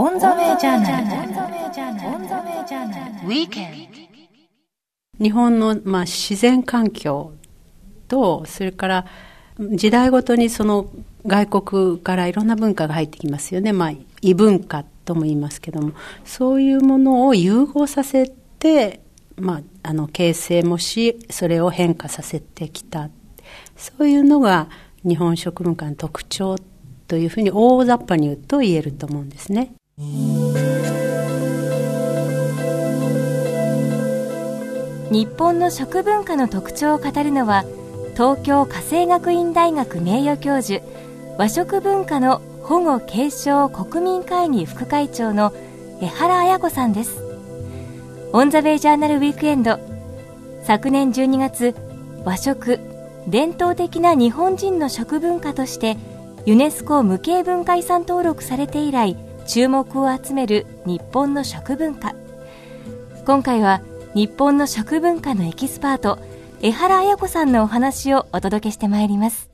オンザウイジャーナル。ウィーケン日本の、まあ、自然環境と、それから時代ごとにその外国からいろんな文化が入ってきますよね。まあ、異文化とも言いますけども、そういうものを融合させて、まあ、あの、形成もし、それを変化させてきた。そういうのが日本食文化の特徴というふうに大雑把に言うと言えると思うんですね。日本の食文化の特徴を語るのは東京家政学院大学名誉教授和食文化の保護継承国民会議副会長の江原綾子さんです。オン・ザ・ウェイ・ジャーナル・ウィークエンド昨年12月和食伝統的な日本人の食文化としてユネスコ無形文化遺産登録されて以来注目を集める日本の食文化。今回は日本の食文化のエキスパート江原綾子さんのお話をお届けしてまいります。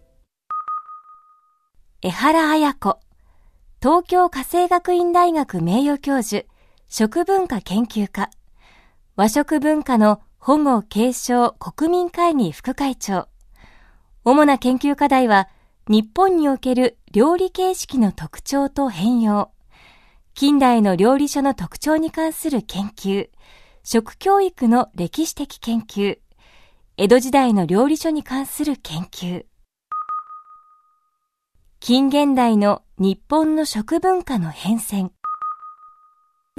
江原綾子東京家政学院大学名誉教授食文化研究家。和食文化の保護継承国民会議副会長。主な研究課題は日本における料理形式の特徴と変容。近代の料理書の特徴に関する研究食教育の歴史的研究、江戸時代の料理書に関する研究、近現代の日本の食文化の変遷。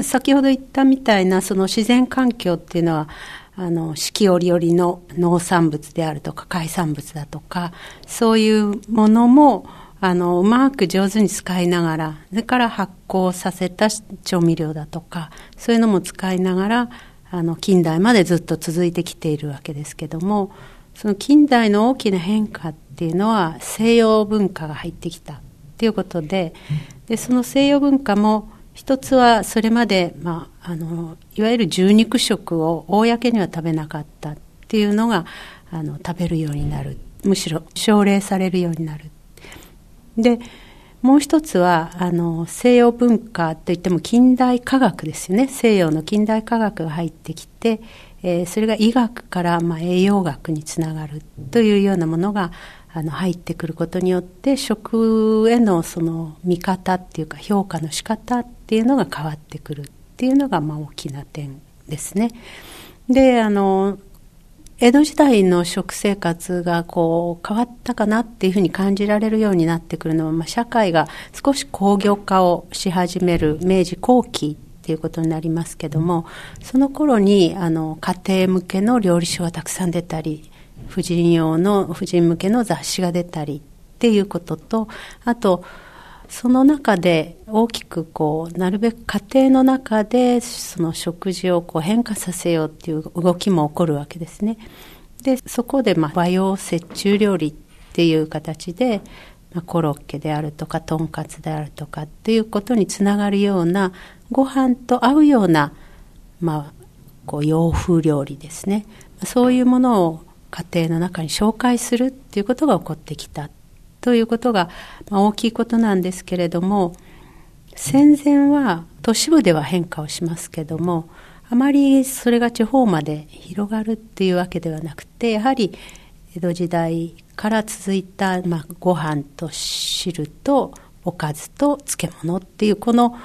先ほど言ったみたいなその自然環境っていうのは、あの、四季折々の農産物であるとか海産物だとか、そういうものも、あの、うまく上手に使いながら、それから発酵させた調味料だとか、そういうのも使いながら、あの近代までずっと続いてきているわけですけどもその近代の大きな変化っていうのは西洋文化が入ってきたっていうことででその西洋文化も一つはそれまで、まあ、あのいわゆる獣肉食を公には食べなかったっていうのがあの食べるようになるむしろ奨励されるようになる。でもう一つはあの西洋文化といっても近代科学ですよね西洋の近代科学が入ってきて、えー、それが医学からまあ栄養学につながるというようなものがあの入ってくることによって食へのその見方っていうか評価の仕方っていうのが変わってくるっていうのがまあ大きな点ですね。であの江戸時代の食生活がこう変わったかなっていうふうに感じられるようになってくるのは、まあ、社会が少し工業化をし始める明治後期っていうことになりますけども、その頃にあの家庭向けの料理書がたくさん出たり、婦人用の、婦人向けの雑誌が出たりっていうことと、あと、その中で大きくこうなるべく家庭の中でその食事をこう変化させようっていう動きも起こるわけですね。でそこでま和洋折衷料理っていう形で、ま、コロッケであるとかとんかつであるとかっていうことにつながるようなご飯と合うような、まあ、こう洋風料理ですねそういうものを家庭の中に紹介するっていうことが起こってきたということが大きいことなんですけれども戦前は都市部では変化をしますけどもあまりそれが地方まで広がるっていうわけではなくてやはり江戸時代から続いた、まあ、ご飯と汁とおかずと漬物っていうこの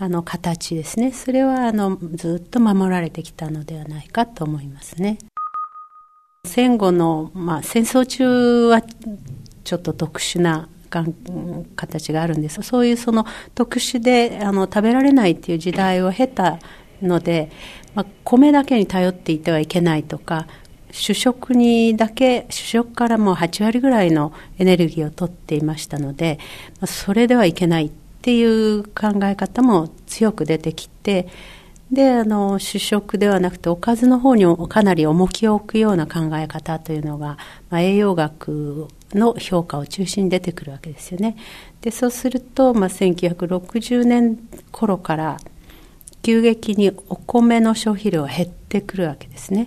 あの形ですねそれはあのずっと守られてきたのではないかと思いますね。戦後の、まあ、戦争中はちょっと特殊な形があるんです。そういうその特殊であの食べられないっていう時代を経たので、まあ、米だけに頼っていてはいけないとか主食にだけ主食からもう8割ぐらいのエネルギーを取っていましたので、まあ、それではいけないっていう考え方も強く出てきてであの主食ではなくておかずの方にかなり重きを置くような考え方というのが、まあ、栄養学の評価を中心に出てくるわけですよね。でそうすると、まあ、1960年頃から急激にお米の消費量が減ってくるわけですね。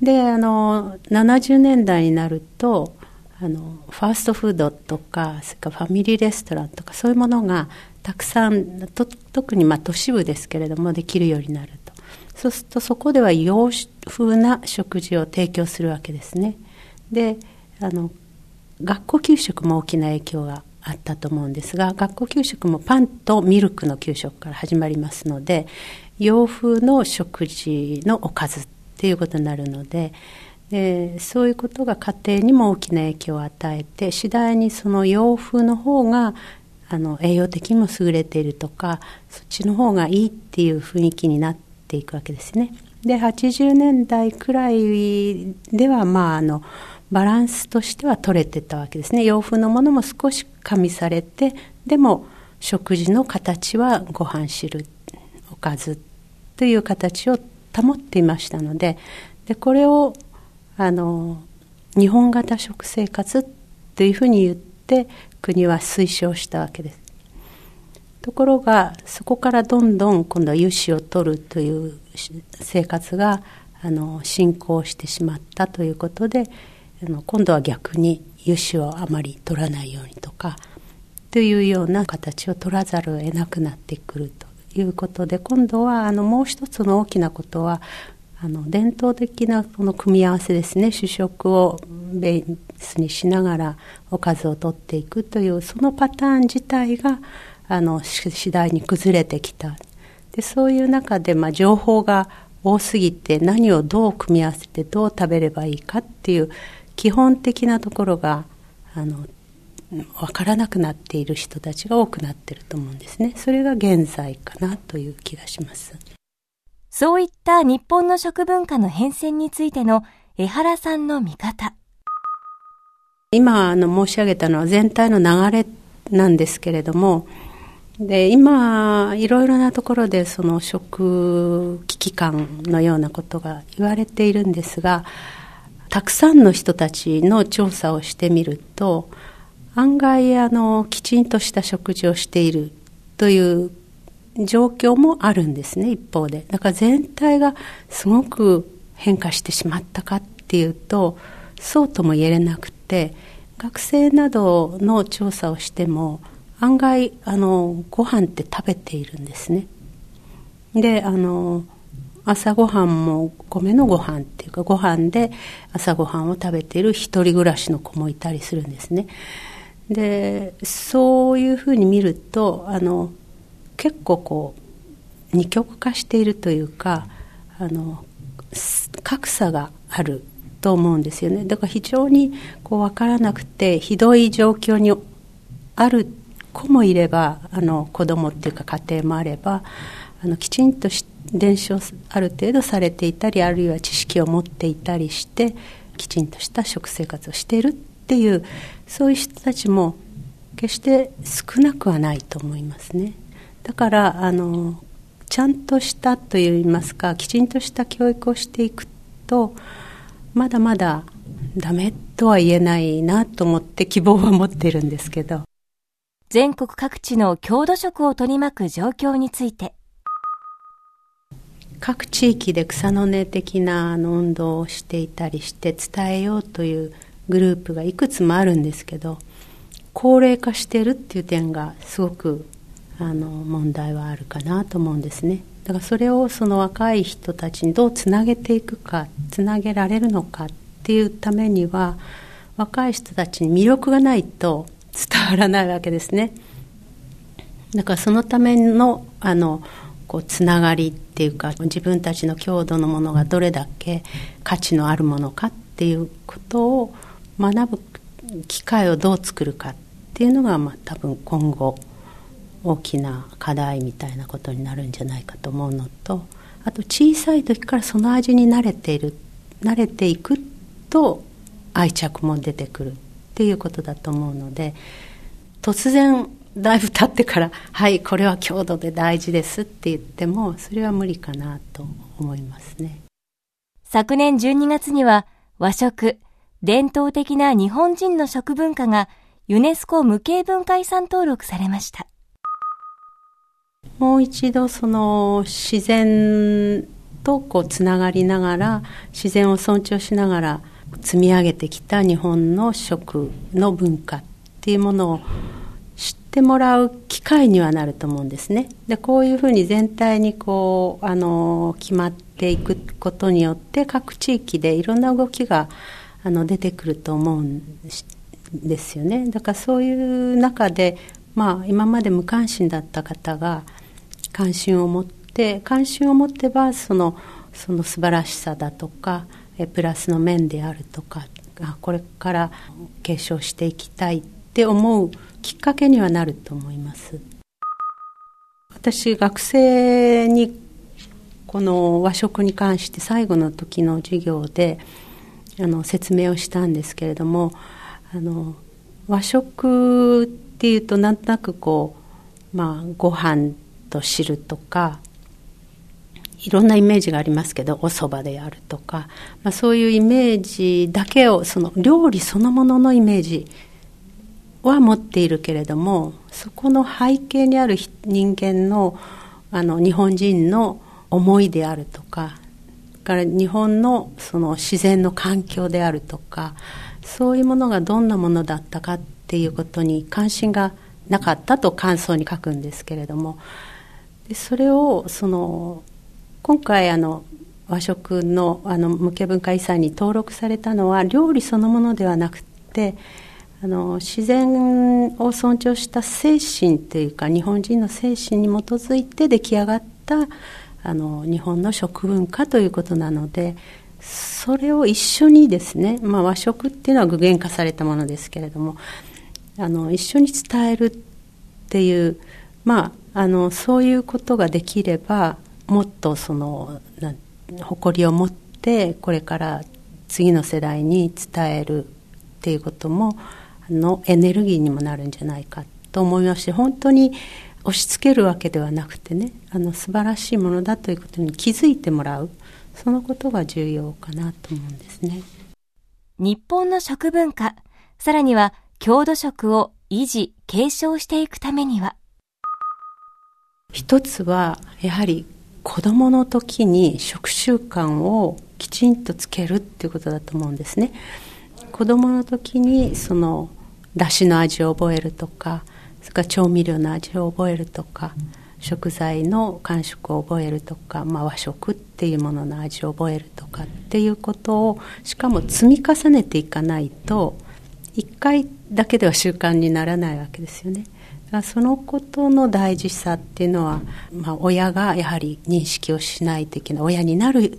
であの70年代になるとあのファーストフードとかそれからファミリーレストランとかそういうものがたくさん特にまあ都市部ですけれどもできるようになるとそうするとそこでは洋風な食事を提供するわけですねであの学校給食も大きな影響があったと思うんですが学校給食もパンとミルクの給食から始まりますので洋風の食事のおかずっていうことになるのででそういうことが家庭にも大きな影響を与えて次第にその洋風の方があの栄養的にも優れているとかそっちの方がいいっていう雰囲気になっていくわけですね。で80年代くらいではまああのバランスとしては取れてたわけですね洋風のものも少し加味されてでも食事の形はご飯汁おかずという形を保っていましたのででこれをあの日本型食生活というふうに言って国は推奨したわけです。ところがそこからどんどん今度は油脂を取るという生活があの進行してしまったということで今度は逆に油脂をあまり取らないようにとかというような形を取らざるを得なくなってくるということで今度はあのもう一つの大きなことはあの伝統的なこの組み合わせですね。主食をベースにしながらおかずを取っていくというそのパターン自体があの次第に崩れてきた。でそういう中で、まあ、情報が多すぎて何をどう組み合わせてどう食べればいいかっていう基本的なところがあの分からなくなっている人たちが多くなっていると思うんですねそれが現在かなという気がします。そういった日本の食文化の変遷についての江原さんの見方。今あの申し上げたのは全体の流れなんですけれども、で今いろいろなところでその食危機感のようなことが言われているんですがたくさんの人たちの調査をしてみると案外あのきちんとした食事をしているという状況もあるんですね一方で。だから全体がすごく変化してしまったかっていうとそうとも言えなくて学生などの調査をしても案外あのご飯って食べているんですね。であの朝ごはんも米のご飯っていうかご飯で朝ごはんを食べている一人暮らしの子もいたりするんですね。でそういうふうに見るとあの結構こう二極化しているというかあの格差があると思うんですよね。だから非常にこう分からなくてひどい状況にある子もいればあの子供っていうか家庭もあればあのきちんとして伝承ある程度されていたりあるいは知識を持っていたりしてきちんとした食生活をしているっていうそういう人たちも決して少なくはないと思いますね。だからあのちゃんとしたといいますかきちんとした教育をしていくとまだまだダメとは言えないなと思って希望は持ってるんですけど全国各地の郷土食を取り巻く状況について各地域で草の根的なあの運動をしていたりして伝えようというグループがいくつもあるんですけど高齢化してるっていう点がすごくあの問題はあるかなと思うんですね。だからそれをその若い人たちにどうつなげていくかつなげられるのかっていうためには若い人たちに魅力がないと伝わらないわけですね。だからそのためのあのこうつながりっていうか自分たちの郷土のものがどれだけ価値のあるものかっていうことを学ぶ機会をどう作るかっていうのが、まあ、多分今後大きな課題みたいなことになるんじゃないかと思うのとあと小さい時からその味に慣れている慣れていくと愛着も出てくるっていうことだと思うので突然だいぶ経ってから「はいこれは郷土で大事です」って言ってもそれは無理かなと思いますね。昨年12月には和食伝統的な日本人の食文化がユネスコ無形文化遺産登録されました。もう一度その自然とこうつながりながら自然を尊重しながら積み上げてきた日本の食の文化っていうものを知ってもらう機会にはなると思うんですね。でこういうふうに全体にこうあの決まっていくことによって各地域でいろんな動きがあの出てくると思うんですよね。だからそういう中で、まあ、今まで無関心だった方が関心を持って関心を持ってばそのその素晴らしさだとかえプラスの面であるとかこれから継承していきたいって思うきっかけにはなると思います。私学生にこの和食に関して最後の時の授業であの説明をしたんですけれどもあの和食っていうとなんとなくこうまあご飯と汁とかいろんなイメージがありますけどお蕎麦であるとか、まあ、そういうイメージだけをその料理そのもののイメージは持っているけれどもそこの背景にある人間のあの日本人の思いであるとかから日本のその自然の環境であるとかそういうものがどんなものだったかっていうことに関心がなかったと感想に書くんですけれどもでそれをその今回あの和食のあの無形文化遺産に登録されたのは料理そのものではなくてあの自然を尊重した精神というか日本人の精神に基づいて出来上がったあの日本の食文化ということなのでそれを一緒にですね、まあ、和食っていうのは具現化されたものですけれどもあの一緒に伝えるっていう、まあ、あのそういうことができればもっとその誇りを持ってこれから次の世代に伝えるっていうことものエネルギーにもなるんじゃないかと思いますし本当に押し付けるわけではなくてねあの素晴らしいものだということに気づいてもらうそのことが重要かなと思うんですね。日本の食文化さらには郷土食を維持継承していくためには。一つはやはり子どもの時に食習慣をきちんとつけるっていうことだと思うんですね子どもの時にそのだしの味を覚えるとかそれから調味料の味を覚えるとか、食材の感触を覚えるとか、まあ、和食っていうものの味を覚えるとかっていうことをしかも積み重ねていかないと1回だけでは習慣にならないわけですよね。そのことの大事さっていうのは、まあ、親がやはり認識をしないといけない親になる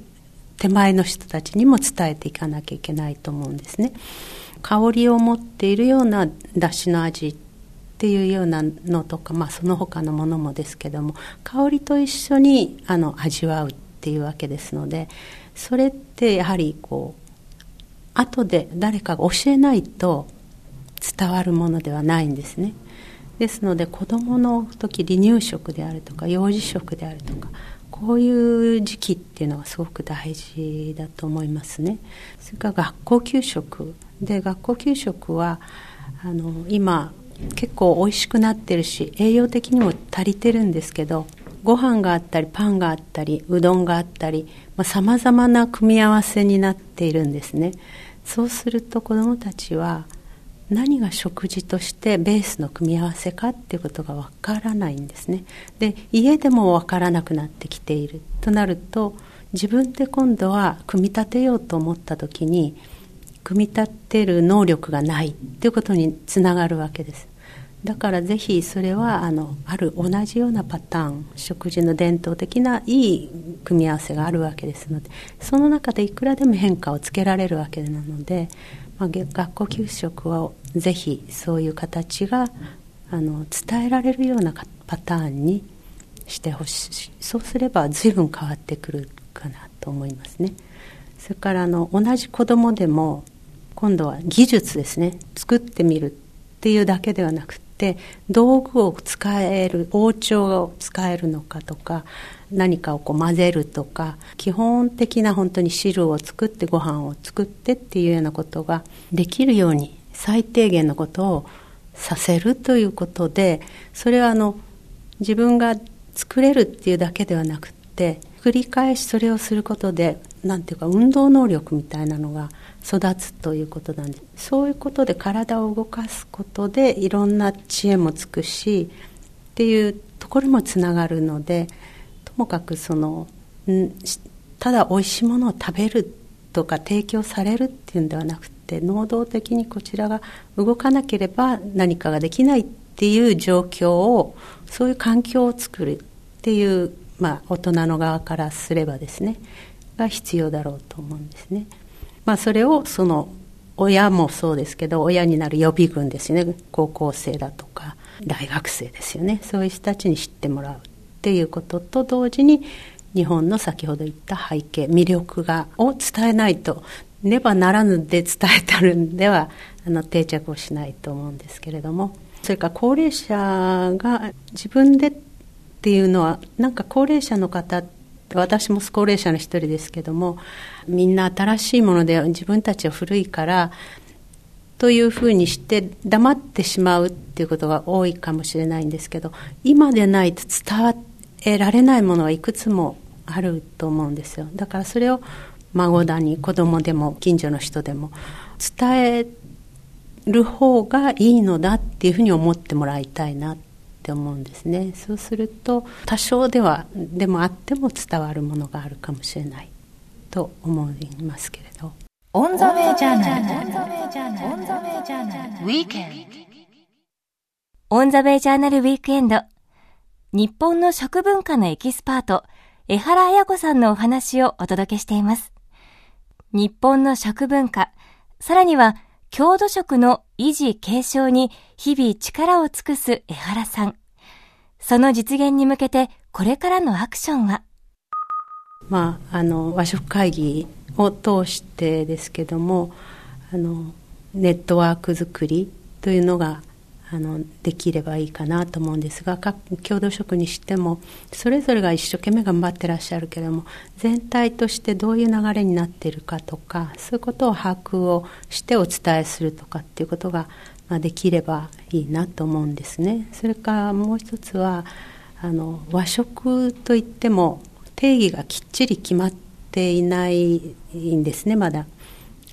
手前の人たちにも伝えていかなきゃいけないと思うんですね。香りを持っているようなだしの味っていうようなのとか、まあ、その他のものもですけども香りと一緒にあの味わうっていうわけですのでそれってやはりこう後で誰かが教えないと伝わるものではないんですね。ですので子どもの時離乳食であるとか幼児食であるとかこういう時期っていうのはすごく大事だと思いますね。それから学校給食で学校給食はあの今結構美味しくなってるし栄養的にも足りてるんですけどご飯があったりパンがあったりうどんがあったりさまざ、まな組み合わせになっているんですねそうすると子どもたちは何が食事としてベースの組み合わせかっていうことがわからないんですね。で家でもわからなくなってきている。となると自分で今度は組み立てようと思った時に組み立てる能力がないっていうことにつながるわけです。だからぜひそれはあのある同じようなパターン食事の伝統的ないい組み合わせがあるわけですのでその中でいくらでも変化をつけられるわけなのでまあ、学校給食はぜひそういう形があの伝えられるようなパターンにしてほしいそうすれば随分変わってくるかなと思いますね。それからあの同じ子どもでも今度は技術ですね。作ってみるっていうだけではなくて道具を使える包丁を使えるのかとか何かをこう混ぜるとか基本的な本当に汁を作ってご飯を作ってっていうようなことができるように最低限のことをさせるということでそれはあの自分が作れるっていうだけではなくって繰り返しそれをすることでなんていうか運動能力みたいなのが育つということなんですそういうことで体を動かすことでいろんな知恵もつくしっていうところもつながるのでともかくそのただ美味しいものを食べるとか提供されるっていうんではなくて能動的にこちらが動かなければ何かができないっていう状況をそういう環境を作るっていう、まあ、大人の側からすればですねが必要だろうと思うんですね。まあ、それをその親もそうですけど親になる予備軍ですよね。高校生だとか大学生ですよね。そういう人たちに知ってもらうっていうことと同時に日本の先ほど言った背景魅力がを伝えないとねばならぬで伝えたるんではあの定着をしないと思うんですけれども。それから高齢者が自分でっていうのはなんか高齢者の方私も高齢者の一人ですけどもみんな新しいもので自分たちは古いからというふうにして黙ってしまうっていうことが多いかもしれないんですけど今でないと伝えられないものはいくつもあると思うんですよ。だからそれを孫だに子供でも近所の人でも伝える方がいいのだっていうふうに思ってもらいたいな。って思うんですね。そうすると多少ではでもあっても伝わるものがあるかもしれないと思いますけれど。オンザウェイジャーナルウィークエンドオンザウェイジャーナルウィークエンド日本の食文化のエキスパート江原絢子さんのお話をお届けしています。日本の食文化さらには郷土食の維持継承に日々力を尽くす江原さん。その実現に向けてこれからのアクションは？まあ、あの和食会議を通してですけどもあのネットワーク作りというのがあのできればいいかなと思うんですが各郷土職にしてもそれぞれが一生懸命頑張ってらっしゃるけれども全体としてどういう流れになっているかとかそういうことを把握をしてお伝えするとかっていうことが、まあ、できればいいなと思うんですね。それからもう一つはあの和食といっても定義がきっちり決まっていないんですねまだ。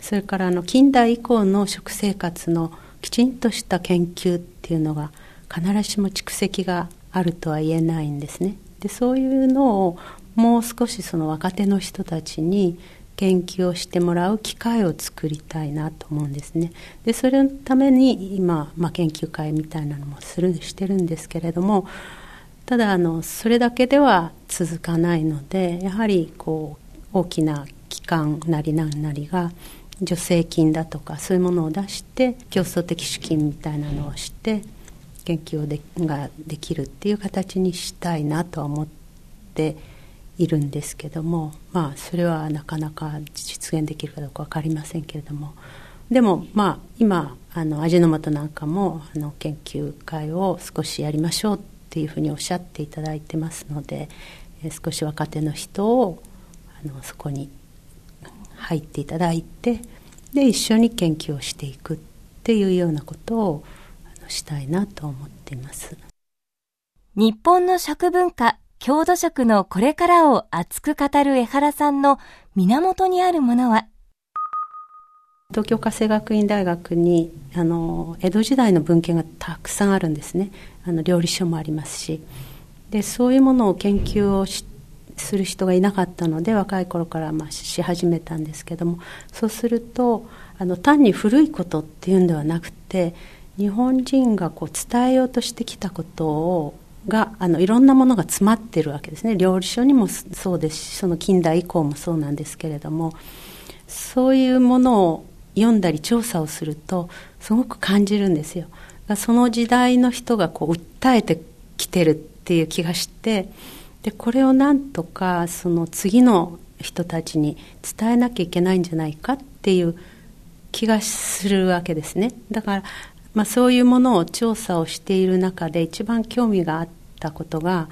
それからあの近代以降の食生活のきちんとした研究っていうのが必ずしも蓄積があるとは言えないんですね。でそういうのをもう少しその若手の人たちに研究をしてもらう機会を作りたいなと思うんですね。でそれのために今、まあ、研究会みたいなのもするしてるんですけれどもただあのそれだけでは続かないのでやはりこう大きな機関なりなんなりが助成金だとかそういうものを出して競争的資金みたいなのをして研究をでができるっていう形にしたいなとは思っているんですけどもまあそれはなかなか実現できるかどうか分かりませんけれども。でもまあ今あの味の素なんかもあの研究会を少しやりましょうっていうふうにおっしゃっていただいてますのでえ少し若手の人をあのそこに入っていただいてで一緒に研究をしていくっていうようなことをしたいなと思っています。日本の食文化郷土食のこれからを熱く語る江原さんの源にあるものは？東京家政学院大学にあの江戸時代の文献がたくさんあるんですね。あの料理書もありますし。でそういうものを研究をしてする人がいなかったので若い頃からまあし始めたんですけどもそうするとあの単に古いことっていうんではなくて日本人がこう伝えようとしてきたことをがあのいろんなものが詰まってるわけですね。料理書にもそうですしその近代以降もそうなんですけれどもそういうものを読んだり調査をするとすごく感じるんですよ。その時代の人がこう訴えてきてるっていう気がしてでこれをなんとかその次の人たちに伝えなきゃいけないんじゃないかっていう気がするわけですね。だから、まあ、そういうものを調査をしている中で一番興味があったことが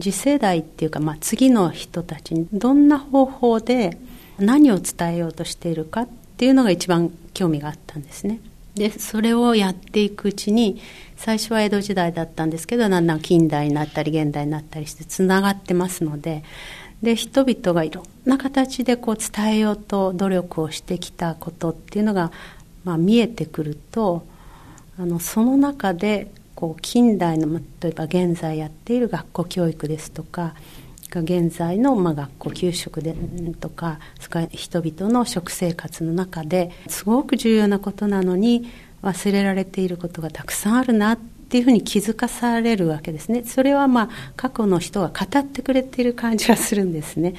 次世代っていうか、まあ、次の人たちにどんな方法で何を伝えようとしているかっていうのが一番興味があったんですね。でそれをやっていくうちに最初は江戸時代だったんですけどだんだん近代になったり現代になったりしてつながってますのでで人々がいろんな形でこう伝えようと努力をしてきたことっていうのが、まあ、見えてくるとあのその中でこう近代の例えば現在やっている学校教育ですとか現在のまあ学校給食でとか人々の食生活の中ですごく重要なことなのに忘れられていることがたくさんあるなっていうふうに気づかされるわけですね。それはまあ過去の人が語ってくれている感じがするんですね。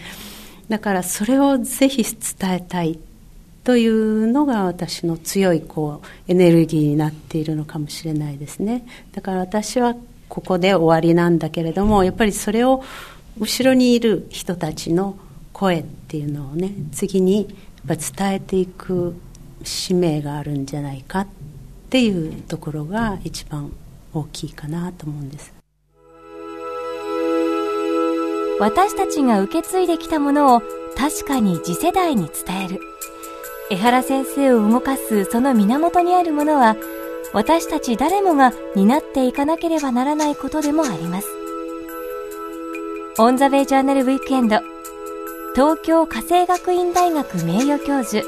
だからそれをぜひ伝えたいというのが私の強いこうエネルギーになっているのかもしれないですね。だから私はここで終わりなんだけれどもやっぱりそれを後ろにいる人たちの声っていうのをね次にやっぱ伝えていく使命があるんじゃないかってていうところが一番大きいかなと思うんです。私たちが受け継いできたものを確かに次世代に伝える。江原先生を動かすその源にあるものは私たち誰もが担っていかなければならないことでもあります。オンザウェイジャーナルウィークエンド。東京家政学院大学名誉教授。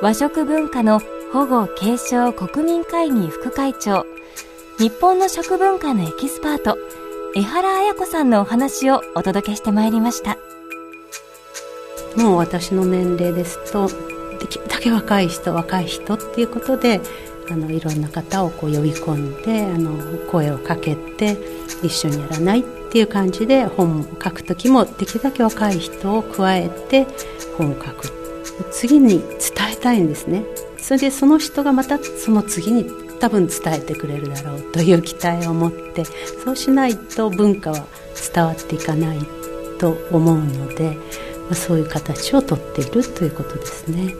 和食文化の保護継承国民会議副会長日本の食文化のエキスパート江原絢子さんのお話をお届けしてまいりました。もう私の年齢ですとできるだけ若い人若い人っていうことであのいろんな方をこう呼び込んであの声をかけて一緒にやらないっていう感じで本を書く時もできるだけ若い人を加えて本を書く。次に伝たいんですねそれでその人がまたその次に多分伝えてくれるだろうという期待を持ってそうしないと文化は伝わっていかないと思うので、まあ、そういう形をとっているということですね。